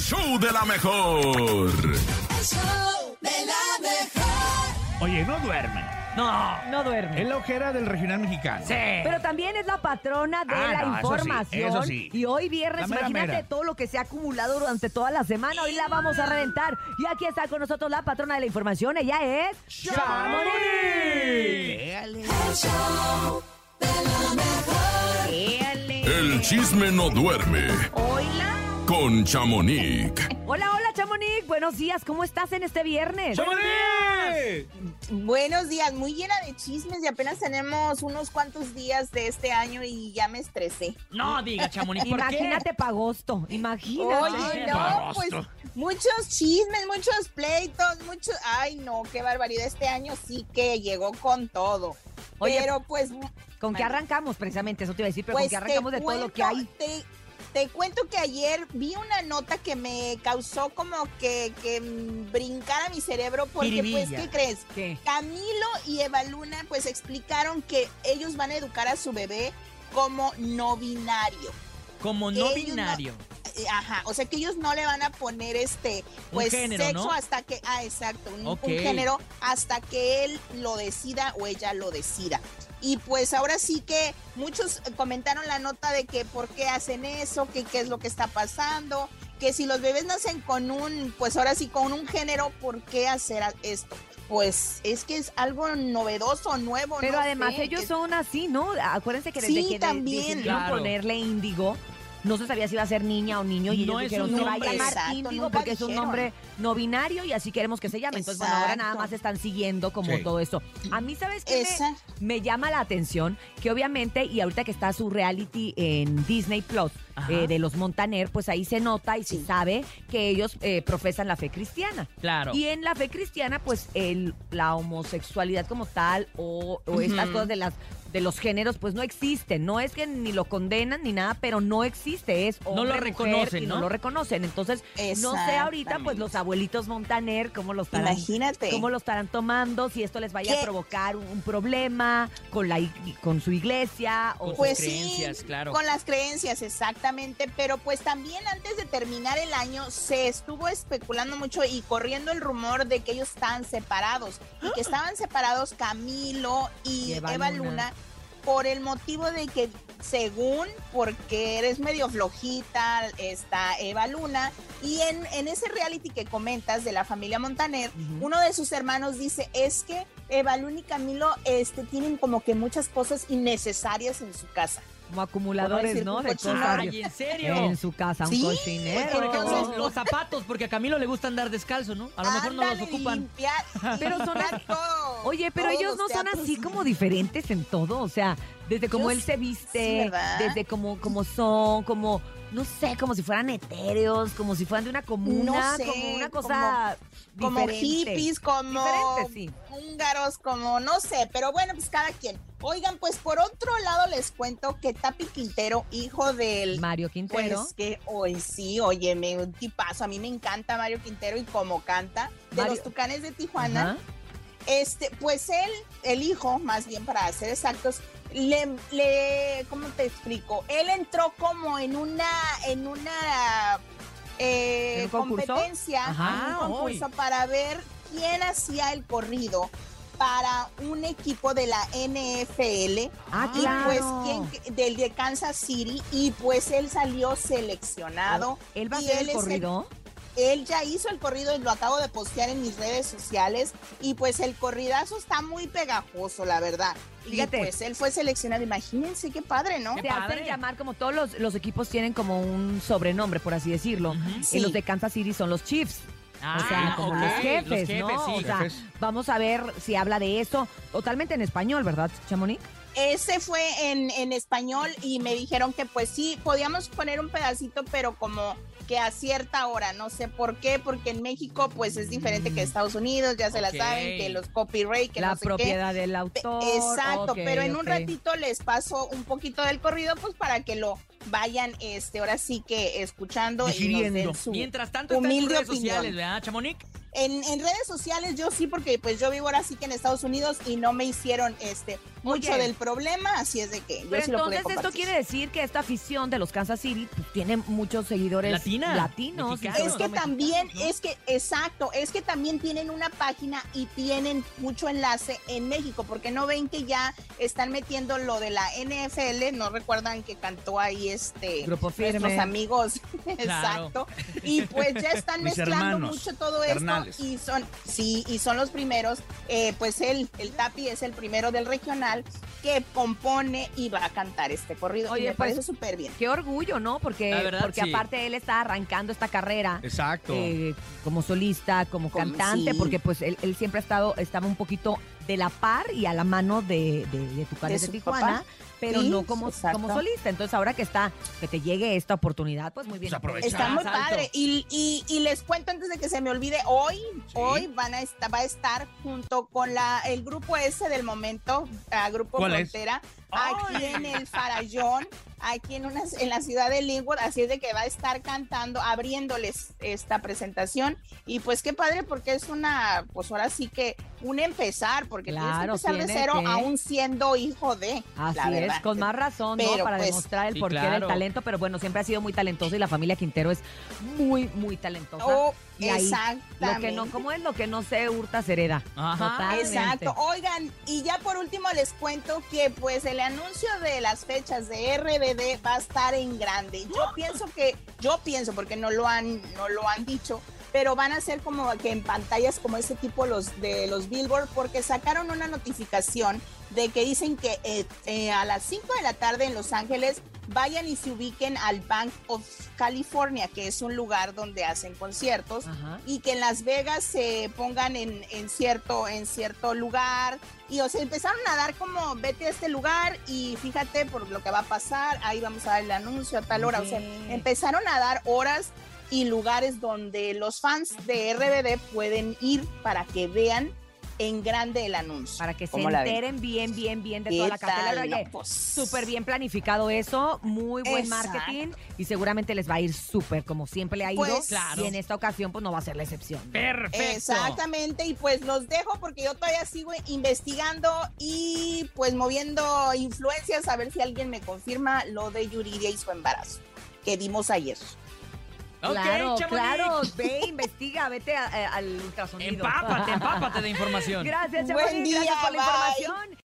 el show de la mejor. Oye, no duerme. No, no duerme. Es la ojera del regional mexicano. Sí. Pero también es la patrona de Ah, la no, eso sí, información. eso sí. Y hoy viernes, La mera, imagínate mera. todo lo que se ha acumulado durante toda la semana. Hoy la vamos a reventar. Y aquí está con nosotros la patrona de la información. Ella es. ¡Chamonix! Éale. El chisme no duerme Hola. Con Chamonix. Hola, hola, Chamonix. Buenos días. ¿Cómo estás en este viernes? ¡Chamonix! Buenos días, muy llena de chismes y apenas tenemos unos cuantos días de este año y ya me estresé. No diga, Chamonix, ¿por qué? Imagínate para agosto. Imagínate. Oye, Ay, no, pues muchos chismes, muchos pleitos, muchos... Ay, no, qué barbaridad. Este año sí que llegó con todo. Oye, pero pues, ¿Con qué arrancamos? Precisamente, eso te iba a decir, pero ¿con pues qué arrancamos de todo lo que hay? Te, te cuento que ayer vi una nota que me causó como que, que brincara mi cerebro porque pues. ¿qué crees? ¿Qué? Camilo y Eva Luna pues explicaron que ellos van a educar a su bebé como no binario. Como no Ellos binario. Eh, Ajá, o sea que ellos no le van a poner este pues género, sexo ¿no? hasta que ah exacto, un, género hasta que él lo decida o ella lo decida. Y pues ahora sí que muchos comentaron la nota de que por qué hacen eso, que qué es lo que está pasando, que si los bebés nacen con un pues ahora sí con un género, ¿por qué hacer esto? Pues es que es algo novedoso, nuevo. Pero no además sé, ellos que- son así, ¿no? Acuérdense que desde Sí, que también. decidieron Claro. ponerle índigo, no se sabía si iba a ser niña o niño y No ellos es dijeron un se va a llamar índigo porque es un nombre no binario y así queremos que se llame. Entonces, bueno, ahora nada más están siguiendo como Sí. todo esto. A mí, ¿sabes qué? Me, me llama la atención que obviamente, y ahorita que está su reality en Disney Plus. Eh, de los Montaner, pues ahí se nota y se sabe que ellos eh, profesan la fe cristiana. Claro. Y en la fe cristiana, pues el, la homosexualidad como tal o, o estas Ujú. cosas de las de los géneros, pues no existen. No es que ni lo condenan ni nada, pero no existe. Es No lo hombre, mujer, reconocen, y no lo reconocen. Entonces, no sé ahorita, pues los abuelitos Montaner, cómo lo estarán, Imagínate. cómo lo estarán tomando, si esto les vaya a ¿Qué? provocar un, un problema con la ig- con su iglesia o Con Pues sus sí, creencias, claro. Con las creencias, exactamente. Pero pues también antes de terminar el año se estuvo especulando mucho y corriendo el rumor de que ellos estaban separados. Y que estaban separados Camilo y Y Eva Eva, Luna. Luna. por el motivo de que según porque eres medio flojita está Eva Luna y en, en ese reality que comentas de la familia Montaner uno de sus hermanos dice es que Eva Luna y Camilo este tienen como que muchas cosas innecesarias en su casa como acumuladores, ¿no? De cosas Ay, ¿en serio? en su casa, un Sí, cochinero. Por ejemplo, los zapatos, porque a Camilo le gusta andar descalzo, ¿no? A lo mejor no los ocupan. limpiar- Pero son todo, Oye, pero todos ellos no son así como diferentes en todo, o sea, desde cómo él se viste, desde cómo, cómo son, como, no sé, como si fueran etéreos, como si fueran de una comuna, No sé, como una cosa como diferente. hippies, como sí. húngaros, como no sé, pero bueno, pues cada quien. Oigan, pues por otro lado les cuento que Tapi Quintero, hijo del Mario Quintero. Pues que hoy sí, óyeme, un tipazo. A mí me encanta Mario Quintero y cómo canta. De Mario- los Tucanes de Tijuana. Ajá. Este, pues él, el hijo, más bien para ser exactos, le, le, ¿cómo te explico? Él entró como en una, en una eh, ¿En un concurso? competencia, Ajá, en un concurso para ver quién hacía el corrido para un equipo de la NFL Ah, y claro. pues del de Kansas City y pues él salió seleccionado. ¿Él va a hacer el- corrido? Él ya hizo el corrido y lo acabo de postear en mis redes sociales y pues el corridazo está muy pegajoso, la verdad. Fíjate. Y pues él fue seleccionado, imagínense qué padre, ¿no? Padre. hacen llamar como todos los, los equipos tienen como un sobrenombre, por así decirlo. Y Sí. los de Kansas City son los Chiefs. Ah, o sea, como los jefes, los jefes, ¿no? sí. o sea, jefes. vamos a ver si habla de eso. Totalmente en español, ¿verdad, Chamonix? Ese fue en, en español y me dijeron que pues sí, podíamos poner un pedacito, pero como que a cierta hora, no sé por qué, porque en México pues es diferente que Estados Unidos, ya se la saben, que los copyright, que la no sé qué. propiedad del Pe- autor. Exacto, pero en un ratito les paso un poquito del corrido, pues para que lo vayan, este, ahora sí que escuchando y nos Digiriendo. den su- Mientras tanto, está en redes opinión. sociales, ¿verdad, Chamonix? En, en redes sociales yo sí, porque pues yo vivo ahora sí que en Estados Unidos y no me hicieron este mucho Oye. del problema, así es de que yo Pero sí lo pude entonces esto quiere decir que esta afición de los Kansas City pues, tiene muchos seguidores Latina, latinos. mexicanos. Es que también, es que, exacto, es que también tienen una página y tienen mucho enlace en México, porque no ven que ya están metiendo lo de la NFL, no recuerdan que cantó ahí este Grupo nuestros Firme. amigos, Claro. exacto, y pues ya están Mis mezclando hermanos, mucho todo esto carnales. y son, sí, y son los primeros, eh, pues él, el Tapi es el primero del regional que compone y va a cantar este corrido, Oye, y me pues, parece súper bien. Qué orgullo, ¿no? Porque, verdad, porque sí. aparte él está arrancando esta carrera Exacto. eh, como solista, como Como- cantante, sí. porque pues él, él siempre ha estado, estaba un poquito de la par y a la mano de, de, de Tucanes De de, Tijuana, papá. pero Sí, no como, como solista. Entonces ahora que está, que te llegue esta oportunidad, pues muy bien. Pues. Está muy Salto. padre. Y, y- y les cuento antes de que se me olvide, hoy, hoy van a estar, va a estar junto con la, el grupo ese del momento, Grupo ¿Cuál es? Aquí en el Farallón, aquí en, una, en la ciudad de Linwood, así es de que va a estar cantando, abriéndoles esta presentación. Y pues qué padre, porque es una, pues ahora sí que un empezar, porque Claro, tienes que empezar de cero, que- aún siendo hijo de. Así la es, con más razón, ¿no? Para pues, demostrar el sí, porqué claro. del talento, pero bueno, siempre ha sido muy talentoso y la familia Quintero es muy, muy talentosa. Oh, Y ahí, exactamente. Lo que no, ¿cómo es? Lo que no se hurta se hereda. Ajá. Totalmente. Exacto. Oigan, y ya por último les cuento que pues el anuncio de las fechas de RBD va a estar en grande. Yo pienso que, yo pienso, porque no lo han, no lo han dicho, pero van a ser como que en pantallas como ese tipo los de los Billboard, porque sacaron una notificación de que dicen que eh, eh, a las 5 de la tarde en Los Ángeles vayan y se ubiquen al Bank of California, que es un lugar donde hacen conciertos Ajá. y que en Las Vegas se pongan en, en cierto, en cierto lugar. Y o sea, empezaron a dar como, vete a este lugar y fíjate por lo que va a pasar, ahí vamos a dar el anuncio a tal hora. O sea, empezaron a dar horas y lugares donde los fans de RBD pueden ir para que vean en grande el anuncio. Para que se enteren bien, bien, bien de ¿Qué toda la cartelera. tal? Oye, No, pues, súper bien planificado eso, muy buen Exacto. marketing y seguramente les va a ir súper, como siempre le ha ido. Pues, Claro. Y en esta ocasión, pues no va a ser la excepción. Perfecto. Exactamente, y pues los dejo porque yo todavía sigo investigando y pues moviendo influencias a ver si alguien me confirma lo de Yuridia y su embarazo que dimos ayer. Ok, claro, Chamonix. claro, ve, investiga, vete a- a- al ultrasonido. Empápate, empápate de información. Gracias, Buen Chamonix, gracias día, por la bye. información.